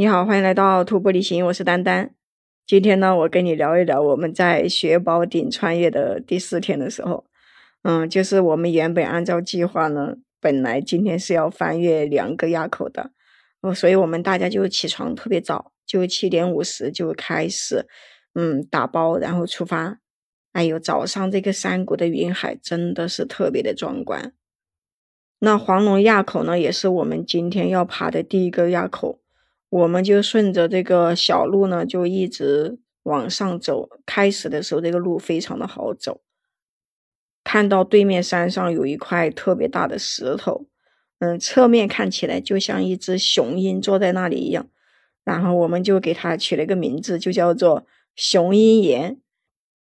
你好，欢迎来到徒步旅行，我是丹丹。今天呢，我跟你聊一聊我们在雪宝顶穿越的第四天的时候，嗯，就是我们原本按照计划呢，本来今天是要翻越两个垭口的，哦，所以我们大家就起床特别早，就七点五十就开始，嗯，打包然后出发。哎呦，早上这个山谷的云海真的是特别的壮观。那黄龙垭口呢，也是我们今天要爬的第一个垭口。我们就顺着这个小路呢，就一直往上走。开始的时候，这个路非常的好走。看到对面山上有一块特别大的石头，嗯，侧面看起来就像一只雄鹰坐在那里一样。然后我们就给它取了一个名字，就叫做雄鹰岩。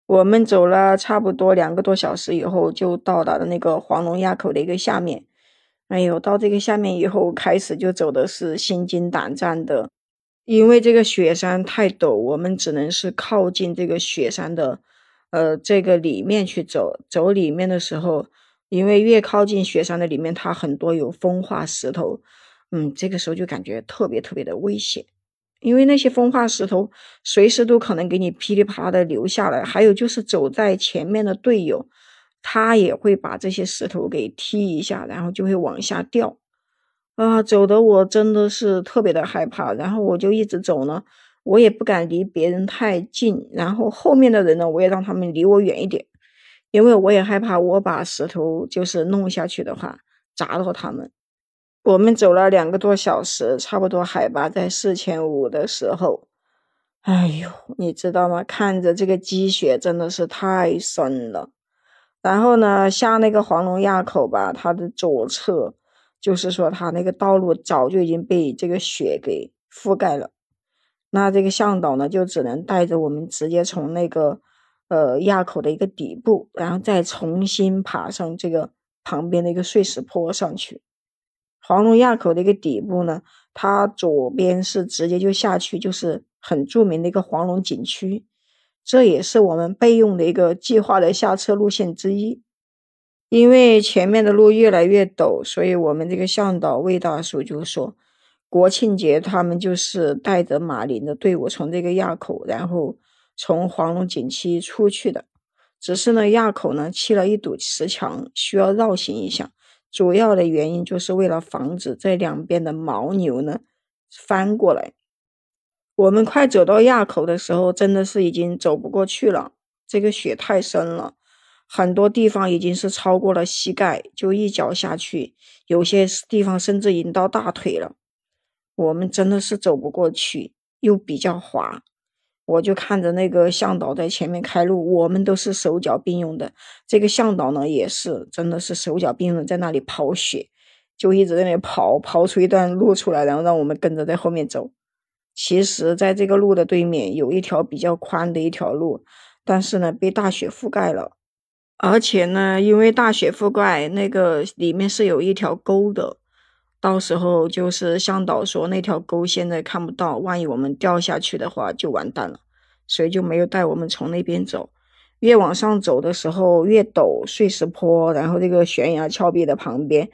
我们走了差不多两个多小时以后，就到达了那个黄龙垭口的一个下面。哎呦，到这个下面以后，开始就走的是心惊胆战的，因为这个雪山太陡，我们只能是靠近这个雪山的，呃，这个里面去走。走里面的时候，因为越靠近雪山的里面，它很多有风化石头，嗯，这个时候就感觉特别特别的危险，因为那些风化石头随时都可能给你噼里啪啦的流下来。还有就是走在前面的队友。他也会把这些石头给踢一下，然后就会往下掉，啊，走的我真的是特别的害怕，然后我就一直走呢，我也不敢离别人太近，然后后面的人呢，我也让他们离我远一点，因为我也害怕我把石头就是弄下去的话砸到他们。我们走了两个多小时，差不多海拔在四千五的时候，哎呦，你知道吗？看着这个积雪真的是太深了。然后呢，下那个黄龙垭口吧，它的左侧就是说，它那个道路早就已经被这个雪给覆盖了。那这个向导呢，就只能带着我们直接从那个呃垭口的一个底部，然后再重新爬上这个旁边的一个碎石坡上去。黄龙垭口的一个底部呢，它左边是直接就下去，就是很著名的一个黄龙景区。这也是我们备用的一个计划的下车路线之一，因为前面的路越来越陡，所以我们这个向导魏大叔就说，国庆节他们就是带着马林的队伍从这个垭口，然后从黄龙景区出去的。只是呢，垭口呢砌了一堵石墙，需要绕行一下。主要的原因就是为了防止这两边的牦牛呢翻过来。我们快走到垭口的时候，真的是已经走不过去了。这个雪太深了，很多地方已经是超过了膝盖，就一脚下去，有些地方甚至已经到大腿了。我们真的是走不过去，又比较滑。我就看着那个向导在前面开路，我们都是手脚并用的。这个向导呢，也是真的是手脚并用，在那里刨雪，就一直在那里刨，刨出一段路出来，然后让我们跟着在后面走。其实，在这个路的对面有一条比较宽的一条路，但是呢，被大雪覆盖了。而且呢，因为大雪覆盖，那个里面是有一条沟的。到时候就是向导说，那条沟现在看不到，万一我们掉下去的话，就完蛋了。所以就没有带我们从那边走。越往上走的时候越陡，碎石坡，然后这个悬崖峭壁的旁边。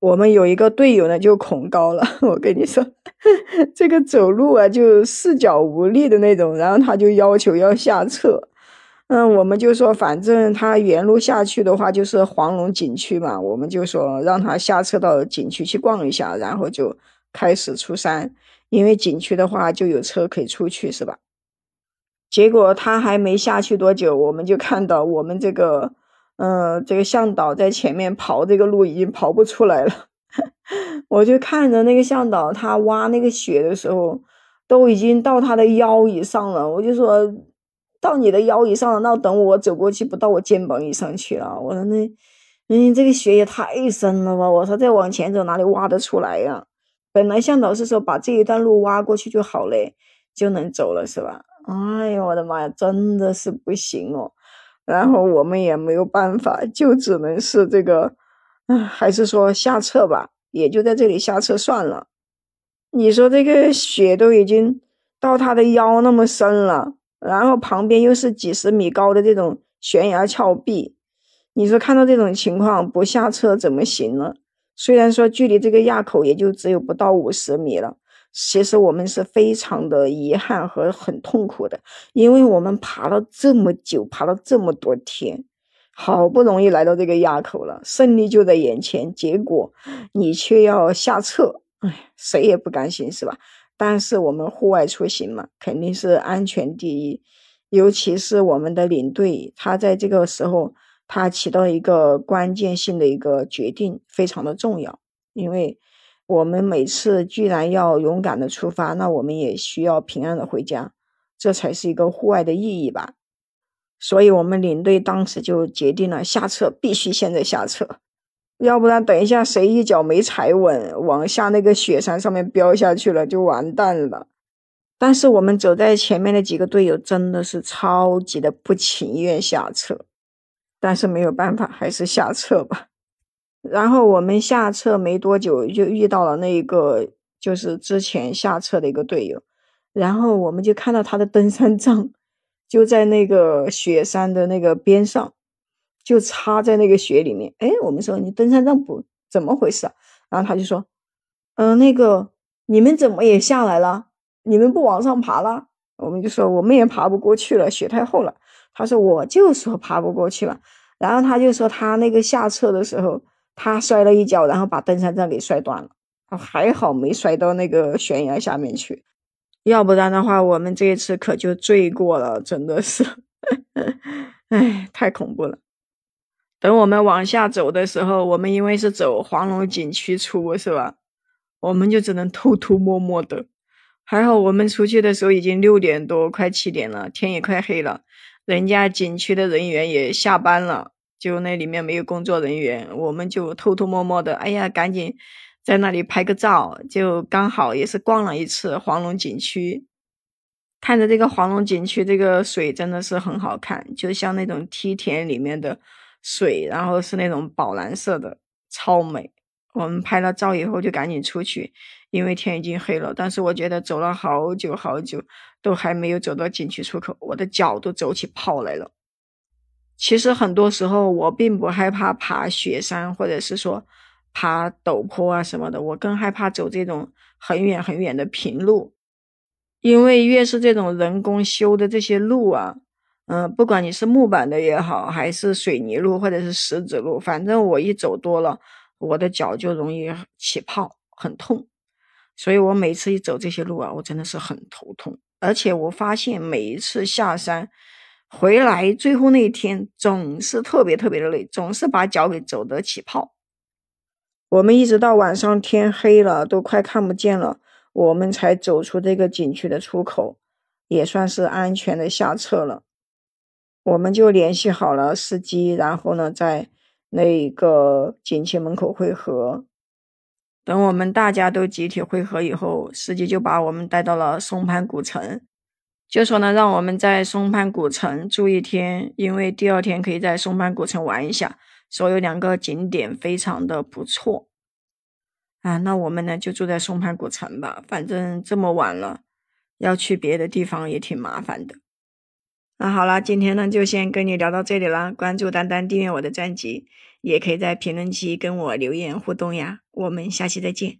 我们有一个队友呢，就恐高了。我跟你说，这个走路啊，就四脚无力的那种。然后他就要求要下撤。嗯，我们就说，反正他原路下去的话，就是黄龙景区嘛。我们就说让他下车到景区去逛一下，然后就开始出山。因为景区的话就有车可以出去，是吧？结果他还没下去多久，我们就看到我们这个。嗯，这个向导在前面刨这个路已经刨不出来了，我就看着那个向导，他挖那个雪的时候，都已经到他的腰以上了。我就说到你的腰以上了，那等我走过去不到我肩膀以上去了。我说那，嗯，这个雪也太深了吧！我说再往前走哪里挖得出来呀？本来向导是说把这一段路挖过去就好嘞，就能走了是吧？哎呀，我的妈呀，真的是不行哦。然后我们也没有办法，就只能是这个，啊，还是说下撤吧，也就在这里下撤算了。你说这个雪都已经到他的腰那么深了，然后旁边又是几十米高的这种悬崖峭壁，你说看到这种情况不下撤怎么行呢？虽然说距离这个垭口也就只有不到五十米了，其实我们是非常的遗憾和很痛苦的，因为我们爬了这么久，爬了这么多天，好不容易来到这个垭口了，胜利就在眼前，结果你却要下撤，哎，谁也不甘心，是吧？但是我们户外出行嘛，肯定是安全第一，尤其是我们的领队，他在这个时候，他起到一个关键性的一个决定，非常的重要，因为。我们每次居然要勇敢的出发，那我们也需要平安的回家，这才是一个户外的意义吧。所以，我们领队当时就决定了下撤，必须现在下撤，要不然等一下谁一脚没踩稳，往下那个雪山上面飙下去了，就完蛋了。但是我们走在前面的几个队友真的是超级的不情愿下撤，但是没有办法，还是下撤吧。然后我们下撤没多久，就遇到了那一个就是之前下撤的一个队友，然后我们就看到他的登山杖就在那个雪山的那个边上，就插在那个雪里面。哎，我们说你登山杖不怎么回事？然后他就说，嗯，那个你们怎么也下来了？你们不往上爬了？我们就说我们也爬不过去了，雪太厚了。他说我就说爬不过去了。然后他就说他那个下撤的时候。他摔了一跤，然后把登山杖给摔断了。还好没摔到那个悬崖下面去，要不然的话，我们这一次可就罪过了，真的是，哎，太恐怖了。等我们往下走的时候，我们因为是走黄龙景区出，是吧？我们就只能偷偷摸摸的。还好我们出去的时候已经六点多，快七点了，天也快黑了，人家景区的人员也下班了。就那里面没有工作人员，我们就偷偷摸摸的，哎呀，赶紧在那里拍个照。就刚好也是逛了一次黄龙景区，看着这个黄龙景区这个水真的是很好看，就像那种梯田里面的水，然后是那种宝蓝色的，超美。我们拍了照以后就赶紧出去，因为天已经黑了。但是我觉得走了好久好久，都还没有走到景区出口，我的脚都走起泡来了。其实很多时候我并不害怕爬雪山，或者是说爬陡坡啊什么的，我更害怕走这种很远很远的平路，因为越是这种人工修的这些路啊，嗯，不管你是木板的也好，还是水泥路或者是石子路，反正我一走多了，我的脚就容易起泡，很痛，所以我每次一走这些路啊，我真的是很头痛，而且我发现每一次下山。回来最后那一天总是特别特别的累，总是把脚给走得起泡。我们一直到晚上天黑了，都快看不见了，我们才走出这个景区的出口，也算是安全的下撤了。我们就联系好了司机，然后呢，在那个景区门口汇合。等我们大家都集体汇合以后，司机就把我们带到了松潘古城。就说呢，让我们在松潘古城住一天，因为第二天可以在松潘古城玩一下，所有两个景点非常的不错啊。那我们呢就住在松潘古城吧，反正这么晚了，要去别的地方也挺麻烦的。那好了，今天呢就先跟你聊到这里了。关注丹丹，订阅我的专辑，也可以在评论区跟我留言互动呀。我们下期再见。